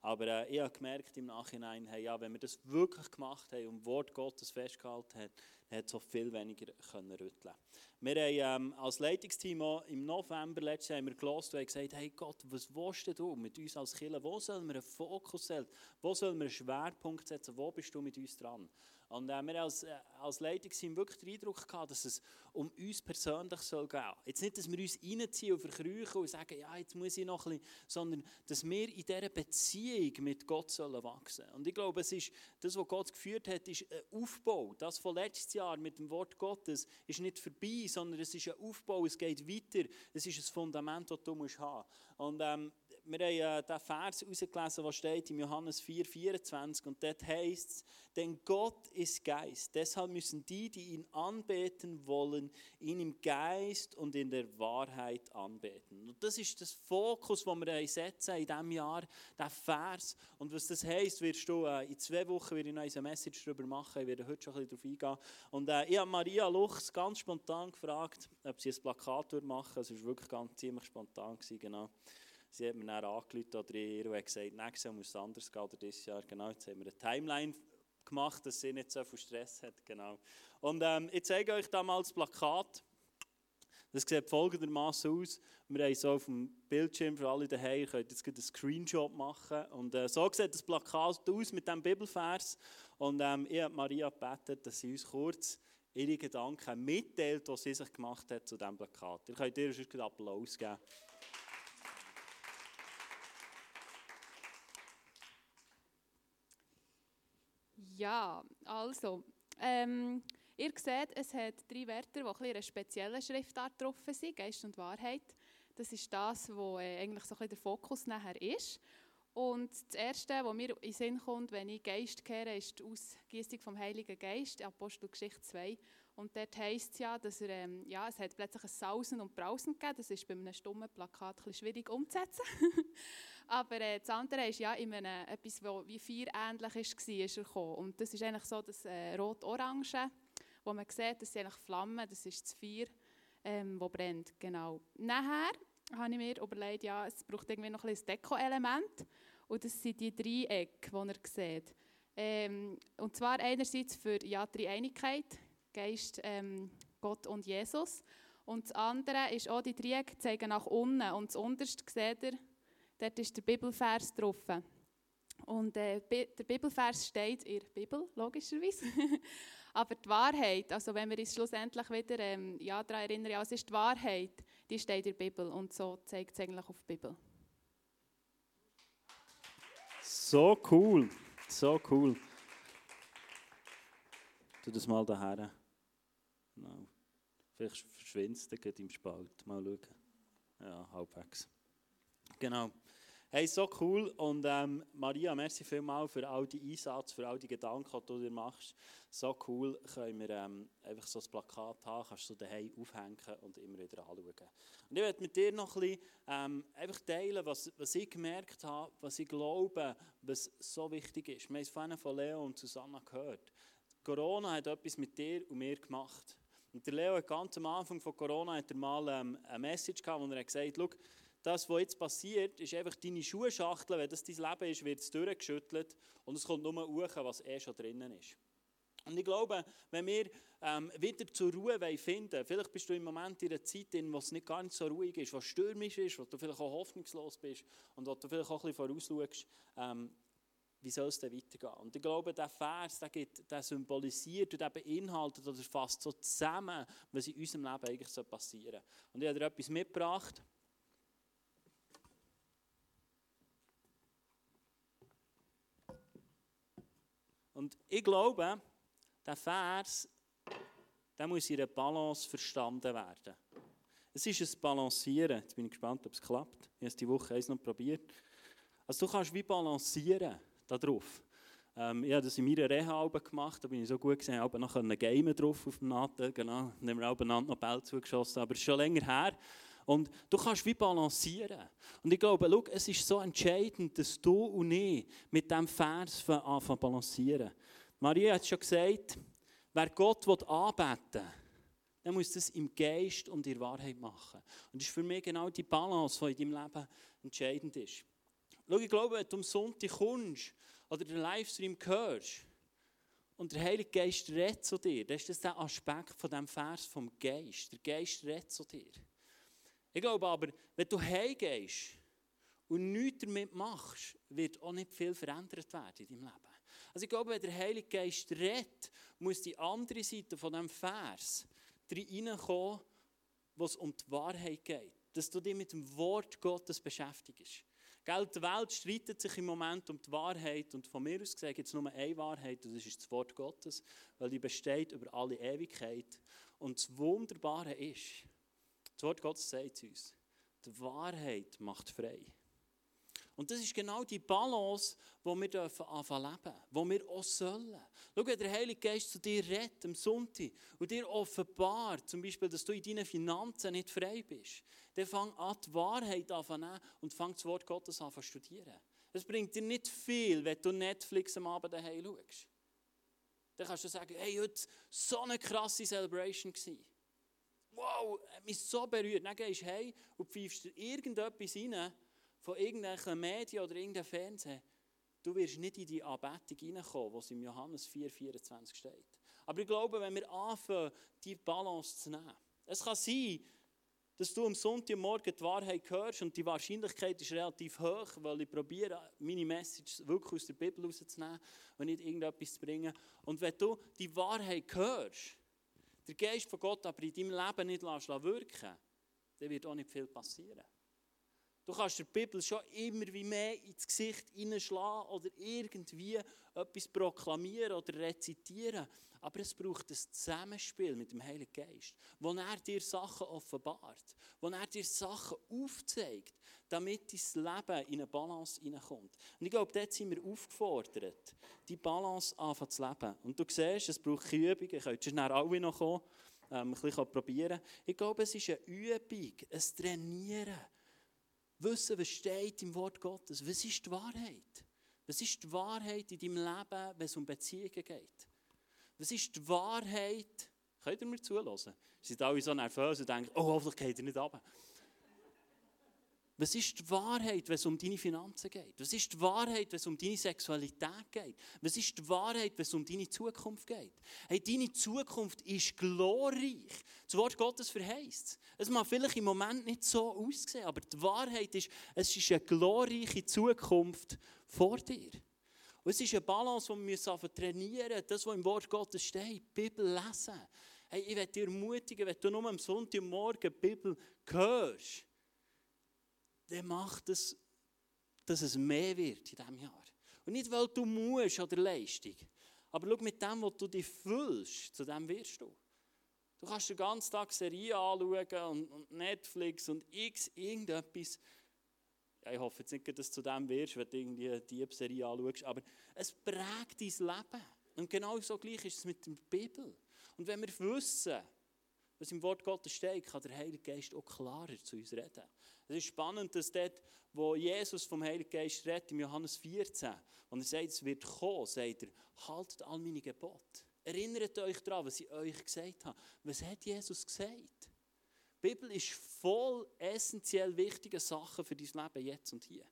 Aber äh, ich habe gemerkt im Nachhinein, hey, ja, wenn wir das wirklich gemacht haben und Wort Gottes festgehalten haben, dann hat es so viel weniger können rütteln Wir haben ähm, als Leitungsteam im November letztes Jahr gelost und gesagt, hey Gott, was willst du mit uns als Kirche? Wo sollen wir einen Fokus setzen? Wo sollen wir einen Schwerpunkt setzen? Wo bist du mit uns dran? Und äh, wir als, äh, als Leitungsteam wirklich den Eindruck gehabt, dass es um uns persönlich soll gehen. Jetzt nicht, dass wir uns reinziehen und verkrüchen und sagen, ja, jetzt muss ich noch ein bisschen, sondern dass wir in dieser Beziehung mit Gott sollen wachsen. Und ich glaube, es ist, das, was Gott geführt hat, ist ein Aufbau. Das von letztes Jahr mit dem Wort Gottes ist nicht vorbei, sondern es ist ein Aufbau, es geht weiter. Es ist ein Fundament, das du musst haben musst. Ähm, wir haben äh, den Vers herausgelesen, der steht im Johannes 4, 24. Und dort heißt es, denn Gott ist Geist. Deshalb müssen die, die ihn anbeten wollen, ihn im Geist und in der Wahrheit anbeten. Und das ist das Fokus, den wir setzen in diesem Jahr, der Vers. Und was das heisst, wirst du äh, in zwei Wochen werde ich eine Message darüber machen. Ich werde heute schon ein bisschen darauf eingehen. Und äh, ich habe Maria Luchs ganz spontan gefragt, ob sie ein Plakat machen würde. Es war wirklich ganz ziemlich spontan. Gewesen, genau. Sie hat mir dann angerufen oder ihr und gesagt, nächstes Jahr muss es anders gehen oder dieses Jahr. Genau, jetzt haben wir eine Timeline gemacht, dass sie nicht so viel Stress hat. Genau. Und ähm, ich zeige euch da mal das Plakat. Das sieht folgendermaßen aus. Wir haben so auf dem Bildschirm für alle daheim, ihr könnt jetzt einen Screenshot machen. Und äh, so sieht das Plakat aus mit dem Bibelvers. Und ähm, ich habe Maria gebeten, dass sie uns kurz ihre Gedanken mitteilt, was sie sich gemacht hat zu diesem Plakat. Ihr könnt ihr einen Applaus geben. Ja, also, ähm, ihr seht, es hat drei Wörter, die ein eine spezielle Schriftart drauf sind, Geist und Wahrheit. Das ist das, was äh, eigentlich so ein der Fokus nachher ist. Und das Erste, was mir in den Sinn kommt, wenn ich Geist kehre, ist die Ausgießung vom Heiligen Geist, Apostelgeschichte 2. Und dort heisst es ja, dass er, ähm, ja, es hat plötzlich ein Sausen und Brausen gegeben. Das ist bei einem stummen Plakat ein schwierig umzusetzen. Aber äh, das andere ist ja in einem, etwas, das wie Feuer ähnlich war, ist er gekommen. Und das ist eigentlich so das äh, Rot-Orange, wo man sieht, das sind eigentlich Flammen, das ist das Feuer, ähm, das brennt. Genau. Nachher habe ich mir überlegt, ja, es braucht irgendwie noch ein Deko-Element. Und das sind die Dreiecke, die ihr seht. Ähm, und zwar einerseits für ja, die Einigkeit, Geist, ähm, Gott und Jesus. Und das andere ist auch, die Dreiecke zeigen nach unten. Und das unterste seht ihr, dort ist der Bibelvers drauf. Und äh, der Bibelvers steht in der Bibel, logischerweise. Aber die Wahrheit, also wenn wir uns schlussendlich wieder ähm, ja, daran erinnern, ja, es ist die Wahrheit, die steht in der Bibel. Und so zeigt es eigentlich auf die Bibel. So cool, so cool. Tu das mal daher. Genau. Vielleicht verschwindet es im Spalt. Mal schauen. Ja, halbwegs. Genau. Hey, so cool. Und ähm, Maria, merci vielmals für all die Einsatz, für all die Gedanken, die du dir machst. So cool können wir ähm, einfach so ein Plakat haben, kannst du daheim aufhängen und immer wieder anschauen. Und ich werde mit dir noch ein bisschen ähm, einfach teilen, was, was ich gemerkt habe, was ich glaube, was so wichtig ist. Wir haben es vorhin von Leo und Susanna gehört. Corona hat etwas mit dir und mir gemacht. Und der Leo hat ganz am Anfang von Corona hat er mal ähm, eine Message gehabt, wo er gesagt hat, das, was jetzt passiert, ist einfach deine Schuhschachtel, wenn das dein Leben ist, wird es durchgeschüttelt und es kommt nur hoch, was eh schon drinnen ist. Und ich glaube, wenn wir ähm, wieder zur Ruhe finden wollen, vielleicht bist du im Moment in einer Zeit, in der es nicht nicht so ruhig ist, wo stürmisch ist, wo du vielleicht auch hoffnungslos bist und wo du vielleicht auch ein bisschen vorausschaust, ähm, wie soll es denn weitergehen? Und ich glaube, der Vers, der, gibt, der symbolisiert und der beinhaltet oder fasst so zusammen, was in unserem Leben eigentlich passieren soll. Und ich habe dir etwas mitgebracht. Und ich glaube, der Vers, der muss in einer Balance verstanden werden. Es ist ein Balancieren. Jetzt bin ich gespannt, ob es klappt. Ich habe es diese Woche noch probiert. Also du kannst wie balancieren darauf. Ähm, ich habe das in meiner Reha gemacht, da bin ich so gut gesehen, habe noch ein Game drauf auf dem Nadel, genau. Dann haben wir auch noch Bälle zugeschossen, aber es ist schon länger her. Und du kannst wie balancieren. Und ich glaube, schau, es ist so entscheidend, dass du und ich mit diesem Vers anfangen balancieren. Maria hat schon gesagt, wer Gott anbeten will, dann muss das im Geist und in der Wahrheit machen. Und das ist für mich genau die Balance, die in deinem Leben entscheidend ist. Schau, ich glaube, wenn du am Sonntag kommst oder den Livestream hörst und der Heilige Geist redet zu dir, dann ist das der Aspekt von diesem Vers vom Geist. Der Geist redet zu dir. Ich glaube aber, wenn du heimgehst und nichts damit machst, wird auch nicht viel verändert werden in deinem Leben. Also ich glaube, wenn der Heilige Geist redet, muss die andere Seite von diesem Vers reinkommen, wo es um die Wahrheit geht. Dass du dich mit dem Wort Gottes beschäftigst. Gell, die Welt streitet sich im Moment um die Wahrheit und von mir aus gesehen gibt es nur eine Wahrheit und das ist das Wort Gottes, weil die besteht über alle Ewigkeit. Und das Wunderbare ist, das Wort Gottes sagt uns, die Wahrheit macht frei. Und das ist genau die Balance, die wir dürfen anfangen leben, die wir auch sollen. Schau, wenn der Heilige Geist zu dir redet am Sonntag und dir offenbart, zum Beispiel, dass du in deinen Finanzen nicht frei bist, dann fang an, die Wahrheit an und fang das Wort Gottes an zu studieren. Es bringt dir nicht viel, wenn du Netflix am Abend daheim schaust. Dann kannst du sagen, hey, heute war so eine krasse Celebration. Wow, hat mich so berührt. Dann gehst du heim und pfeifst dir irgendetwas rein, von irgendwelchen Medien oder irgendeinem Fernsehen, du wirst nicht in die Anbetung hineinkommen, was im Johannes 4,24 steht. Aber ich glaube, wenn wir anfangen, die Balance zu nehmen, es kann sein, dass du am Sonntagmorgen die Wahrheit hörst und die Wahrscheinlichkeit ist relativ hoch, weil ich probiere, meine Message wirklich aus der Bibel rauszunehmen und nicht irgendetwas zu bringen. Und wenn du die Wahrheit hörst, der Geist von Gott aber in deinem Leben nicht wirken dann wird auch nicht viel passieren. Du kannst der Bibel schon immer wie mehr ins Gesicht hineinschlagen oder irgendwie etwas proklamieren oder rezitieren. Aber es braucht ein Zusammenspiel mit dem Heiligen Geist, wo er dir Sachen offenbart, wo er dir Sachen aufzeigt, damit dein Leben in eine Balance hineinkommt. Und ich glaube, dort sind wir aufgefordert, die Balance anfangen zu leben. Und du siehst, es braucht Übung, ihr könnt schnell alle noch kommen, ähm, ein bisschen probieren. Ich glaube, es ist eine Übung, ein Trainieren wissen, was steht im Wort Gottes. Was ist die Wahrheit? Was ist die Wahrheit in deinem Leben, wenn es um Beziehungen geht? Was ist die Wahrheit? Könnt ihr mir zulassen? Sie sind alle so nervös und denken, oh, hoffentlich geht ihr nicht runter. Was ist die Wahrheit, wenn es um deine Finanzen geht? Was ist die Wahrheit, wenn es um deine Sexualität geht? Was ist die Wahrheit, wenn es um deine Zukunft geht? Hey, deine Zukunft ist glorreich. Das Wort Gottes verheißt es. mag vielleicht im Moment nicht so aussehen, aber die Wahrheit ist, es ist eine glorreiche Zukunft vor dir. Und es ist eine Balance, die wir trainieren müssen. Das, was im Wort Gottes steht, die Bibel lesen. Hey, ich werde dich ermutigen, wenn du nur am Sonntagmorgen die Bibel hörst, dann macht es, dass es mehr wird in diesem Jahr. Und nicht, weil du musst oder Leistung. Aber schau, mit dem, was du dich fühlst, zu dem wirst du. Du kannst den ganzen Tag Serien anschauen und, und Netflix und x irgendetwas. Ja, ich hoffe jetzt nicht, dass du zu dem wirst, wenn du irgendwie eine Diebserie anschaust, aber es prägt dein Leben. Und genau so gleich ist es mit der Bibel. Und wenn wir wissen, was im Wort Gottes steht, kann der Heilige Geist auch klarer zu uns reden. Es ist spannend, dass dort, wo Jesus vom Heiligen Geist redet, im Johannes 14, und er sagt, es wird kommen, sagt er, haltet all meine Gebote. Erinnert euch daran, was ich euch gesagt habe. Was hat Jesus gesagt? Die Bibel ist voll essentiell wichtige Sachen für dein Leben jetzt und hier.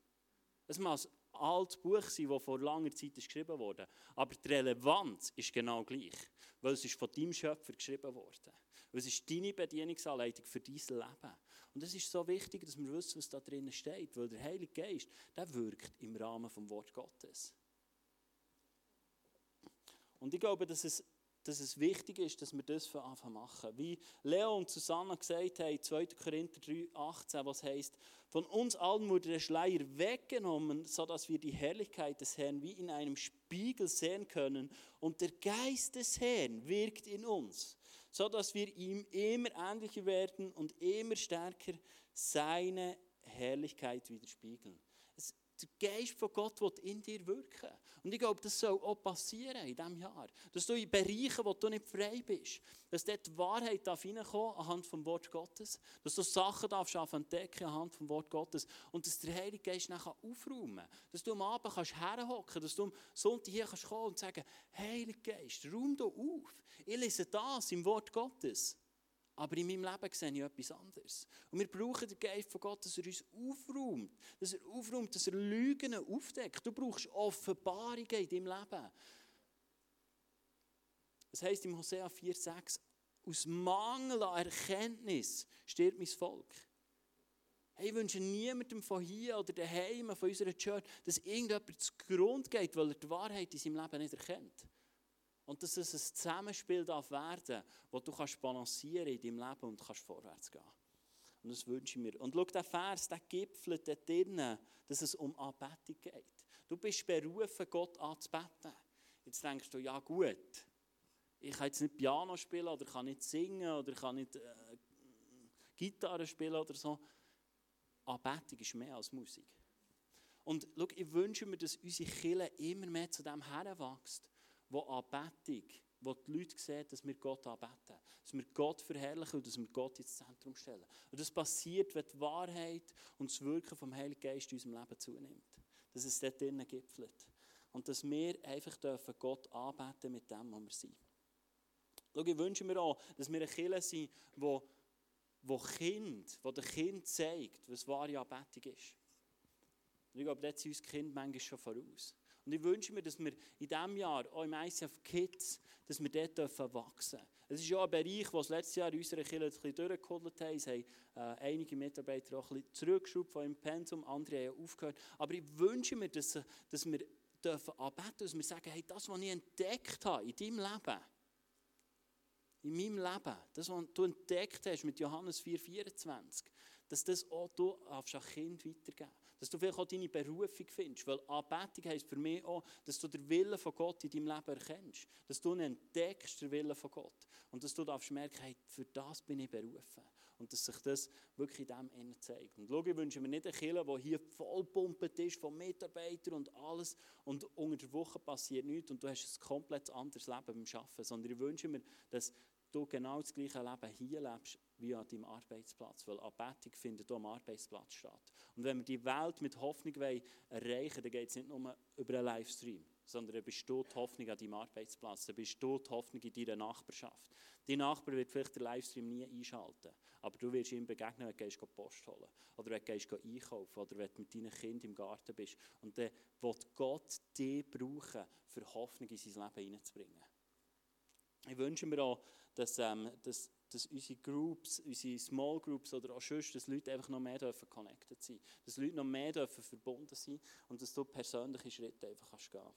Es muss ein altes Buch sein, das vor langer Zeit geschrieben wurde. Aber die Relevanz ist genau gleich, weil es ist von deinem Schöpfer geschrieben wurde. Weil es ist deine Bedienungsanleitung für dein Leben. Und es ist so wichtig, dass wir wissen, was da drinnen steht, weil der Heilige Geist, der wirkt im Rahmen vom Wort Gottes. Und ich glaube, dass es, dass es wichtig ist, dass wir das von Anfang machen. Wie Leo und Susanna gesagt haben, 2. Korinther 3, 18, was heißt, von uns allen wurde der Schleier weggenommen, sodass wir die Herrlichkeit des Herrn wie in einem Spiegel sehen können und der Geist des Herrn wirkt in uns so dass wir ihm immer ähnlicher werden und immer stärker seine Herrlichkeit widerspiegeln. Der Geist von Gott wird in dir wirken. Und ich glaube, das soll auch passieren in diesem Jahr. Dass du in Bereichen, wo du nicht frei bist, dass dort die Wahrheit reinkommt anhand vom Wort Gottes. Dass du Sachen darfst entdecken anhand vom Wort Gottes. Und dass der Heilige Geist nachher aufräumen. Dass du am Abend kannst herhocken dass du am Sonntag hier kannst kommen und sagen, Heiliger Geist, räum doch auf. Ich lese das im Wort Gottes. Aber in meinem Leben sehe ich etwas anderes. Und wir brauchen den Geist von Gott, dass er uns aufräumt. Dass er aufräumt, dass er Lügen aufdeckt. Du brauchst Offenbarungen in deinem Leben. Das heisst im Hosea 4,6, aus Mangel an Erkenntnis stirbt mein Volk. Hey, ich wünsche niemandem von hier oder daheim, von unserer Church, dass irgendjemand zu Grund geht, weil er die Wahrheit in seinem Leben nicht erkennt. Und dass es ein Zusammenspiel darf werden wo du kannst balancieren in deinem Leben und kannst vorwärts gehen. Und das wünsche ich mir. Und schau, der Vers, der gipfelt dort drinnen, dass es um Anbetung geht. Du bist berufen, Gott anzubeten. Jetzt denkst du, ja gut, ich kann jetzt nicht Piano spielen oder kann nicht singen oder kann nicht äh, Gitarre spielen oder so. Anbetung ist mehr als Musik. Und schau, ich wünsche mir, dass unsere Kirche immer mehr zu dem heranwächst, wo Anbetung, wo die Leute sehen, dass wir Gott anbeten, dass wir Gott verherrlichen und dass wir Gott ins Zentrum stellen. Und das passiert, wenn die Wahrheit und das Wirken vom Heiligen Geist in unserem Leben zunimmt. Dass es dort drinnen gipfelt. Und dass wir einfach dürfen Gott anbeten mit dem, was wir sind. Schau, ich wünsche mir auch, dass wir eine Kirche sind, wo, wo Kind, wo der Kind zeigt, was wahre Anbetung ist. Und ich glaube, dort sind uns Kinder manchmal schon voraus. Und ich wünsche mir, dass wir in diesem Jahr, auch im ICF Kids, dass wir dort dürfen wachsen dürfen. Es ist ja ein Bereich, wo das letzte Jahr in unserer Kirche ein bisschen durchgeholt haben. Es haben äh, einige Mitarbeiter auch ein bisschen zurückgeschraubt von ihrem Pensum, andere haben aufgehört. Aber ich wünsche mir, dass, dass wir dürfen anbeten, dass wir sagen, hey, das, was ich entdeckt habe in deinem Leben, in meinem Leben, das, was du entdeckt hast mit Johannes 4,24, dass das auch du an Kind weitergeben dass du vielleicht auch deine Berufung findest. Weil Anbetung heisst für mich auch, dass du den Willen von Gott in deinem Leben erkennst. Dass du entdeckst, den Willen von Gott. Und dass du darfst merken, hey, für das bin ich berufen. Und dass sich das wirklich in dem innen zeigt. Und schau, ich wünsche mir nicht eine Kirche, die hier vollpumpt ist von Mitarbeitern und alles. Und unter der Woche passiert nichts und du hast ein komplett anderes Leben beim Arbeiten. Sondern ich wünsche mir, dass du genau das gleiche Leben hier lebst wie an deinem Arbeitsplatz. Weil Anbetung findet auch am Arbeitsplatz statt. Und wenn wir die Welt mit Hoffnung wollen erreichen dann geht es nicht nur über einen Livestream, sondern dann bist du die Hoffnung an deinem Arbeitsplatz, dann bist du die Hoffnung in deiner Nachbarschaft. Dein Nachbar wird vielleicht den Livestream nie einschalten, aber du wirst ihm begegnen, wenn du Post holen oder wenn du einkaufen oder wenn du mit deinen Kindern im Garten bist. Und dann wird Gott dich brauchen, für Hoffnung in sein Leben hineinzubringen. Ich wünsche mir auch, dass, ähm, dass, dass unsere Groups, unsere Small Groups oder auch sonst, dass Leute einfach noch mehr dürfen connected sein Dass Leute noch mehr dürfen verbunden sein und dass du persönliche Schritte einfach kannst gehen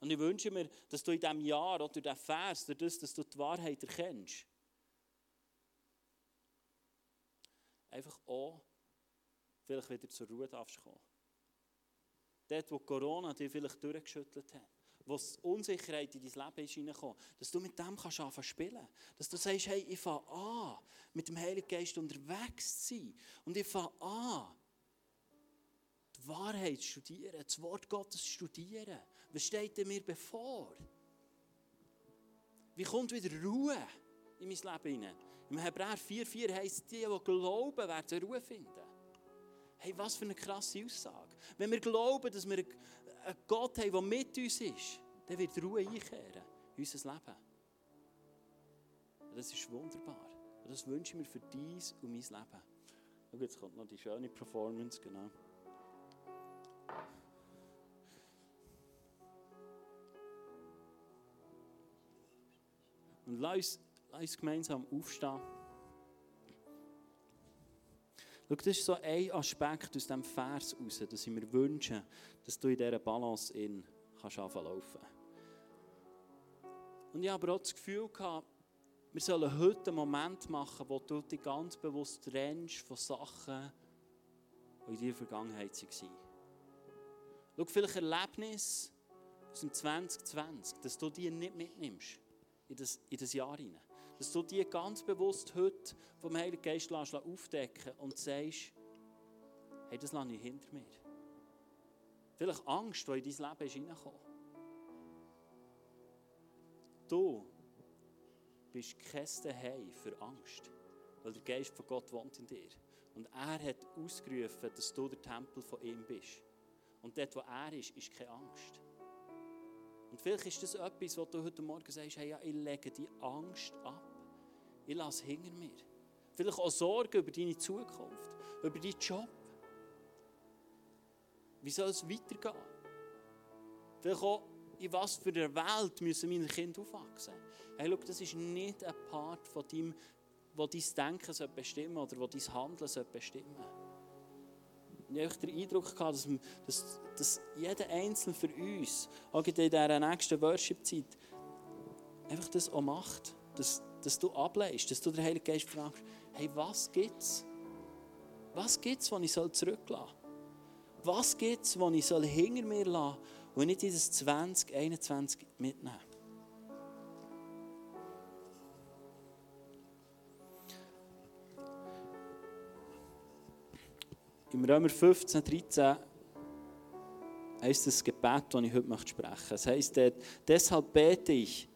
Und ich wünsche mir, dass du in diesem Jahr oder durch diesen Vers, durch das, dass du die Wahrheit erkennst, einfach auch vielleicht wieder zur Ruhe darfst kommen. Dort, wo Corona dich vielleicht durchgeschüttelt hat wo Unsicherheit in dein Leben ist hineingekommen, dass du mit dem kannst anfangen spielen. Dass du sagst, hey, ich fange an, mit dem Heiligen Geist unterwegs zu sein. Und ich fange an, die Wahrheit zu studieren, das Wort Gottes zu studieren. Was steht denn mir bevor? Wie kommt wieder Ruhe in mein Leben hinein? Im Hebräer 4,4 heisst, die, die glauben, werden Ruhe finden. Hey, was für eine krasse Aussage. Wenn wir glauben, dass wir einen Gott haben, der mit uns ist, dann wird Ruhe einkehren in unser Leben. Das ist wunderbar. Und das wünsche ich mir für dies und mein Leben. Und jetzt kommt noch die schöne Performance, genau. Und lass uns, lass uns gemeinsam aufstehen. Schau, das ist so ein Aspekt aus diesem Vers heraus, dass ich mir wünsche, dass du in dieser Balance in kannst laufen Und ich habe aber auch das Gefühl gehabt, wir sollen heute einen Moment machen, wo du dich ganz bewusst trennst von Sachen, die in deiner Vergangenheit waren. Schau, vielleicht Erlebnisse aus dem 2020, dass du die nicht mitnimmst in das, in das Jahr hinein. Dass du die ganz bewusst heute vom Heiligen Geist aufdecken und sagst, hey, das lasse ich hinter mir. Vielleicht Angst, die in dein Leben reingekommen. Du bist kein Zuhause für Angst, weil der Geist von Gott wohnt in dir. Und er hat ausgerufen, dass du der Tempel von ihm bist. Und dort, wo er ist, ist keine Angst. Und vielleicht ist das etwas, wo du heute Morgen sagst, hey, ja, ich lege die Angst ab. Ich lasse hinter mir. Vielleicht auch Sorgen über deine Zukunft, über deinen Job. Wie soll es weitergehen? Vielleicht auch, in was für einer Welt müssen meine Kinder aufwachsen? Hey, schau, das ist nicht ein Part von deinem, wo dein Denken bestimmen oder wo dein Handeln bestimmen Und ich hatte den Eindruck, gehabt, dass, dass, dass jeder Einzelne für uns, auch in dieser nächsten Worship-Zeit, einfach das auch macht. Dass, dass du ableist, dass du den Heiligen Geist fragst, hey, was gibt's? Was gibt's, was ich zurücklassen soll? Was gibt's, was ich hinter mir lassen soll und nicht dieses 2021 mitnehmen? Im Römer 15, 13 heißt das Gebet, das ich heute sprechen möchte. Es heißt, deshalb bete ich,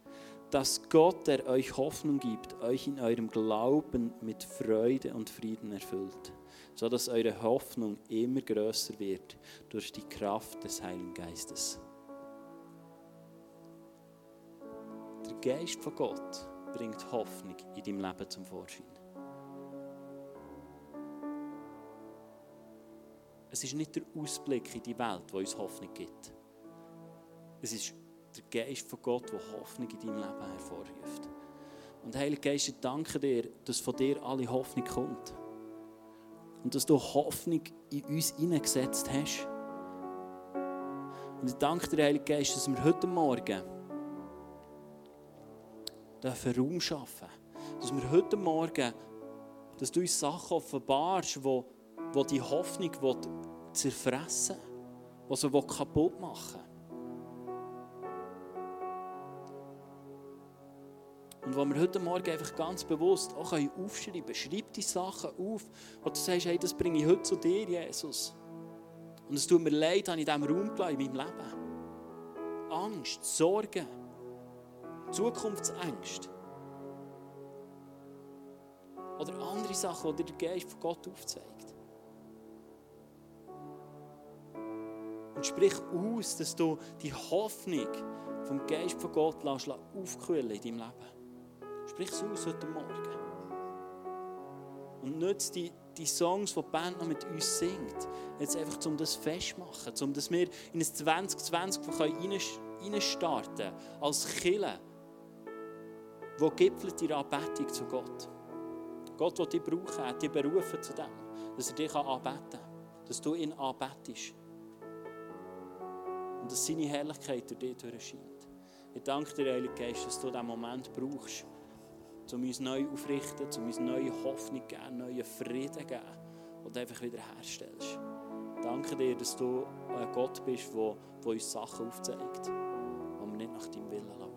dass Gott, der euch Hoffnung gibt, euch in eurem Glauben mit Freude und Frieden erfüllt, so dass eure Hoffnung immer größer wird durch die Kraft des Heiligen Geistes. Der Geist von Gott bringt Hoffnung in deinem Leben zum Vorschein. Es ist nicht der Ausblick in die Welt, der uns Hoffnung gibt. Es ist der Geist von Gott, der Hoffnung in deinem Leben hervorruft. Und Heilige Geist, ich danke dir, dass von dir alle Hoffnung kommt. Und dass du Hoffnung in uns hineingesetzt hast. Und ich danke dir, Heilige Geist, dass wir heute Morgen dürfen Raum schaffen Dass wir heute Morgen, dass du uns Sachen offenbarst, wo, wo die Hoffnung zerfressen will, die sie kaputt machen will. Und wo wir heute Morgen einfach ganz bewusst auch aufschreiben können, schreib die Sachen auf, wo du sagst, hey, das bringe ich heute zu dir, Jesus. Und es tut mir leid, dass ich in diesem Raum gelassen, in meinem Leben. Angst, Sorgen, Zukunftsängste. Oder andere Sachen, die dir der Geist von Gott aufzeigt. Und sprich aus, dass du die Hoffnung vom Geist von Gott aufkühlen in deinem Leben. Sprich es aus heute Morgen. Und nutze die, die Songs, die die Band noch mit uns singt, jetzt einfach, um das festzumachen, um dass wir in ein 2020 reinstarten können, als Kille, wo gipfelt ihre Anbetung zu Gott. Gott, der dich brauchen hat, dich berufen zu dem, dass er dich anbeten kann, dass du ihn anbetest. Und dass seine Herrlichkeit durch dich durchscheint. Ich danke dir, Heilige Geist, dass du diesen Moment brauchst, um uns neu aufrichten, um uns neue Hoffnung zu geben, neuen Frieden zu geben und einfach wieder herstellst. Danke dir, dass du ein Gott bist, der uns Sachen aufzeigt, wo wir nicht nach deinem Willen laufen.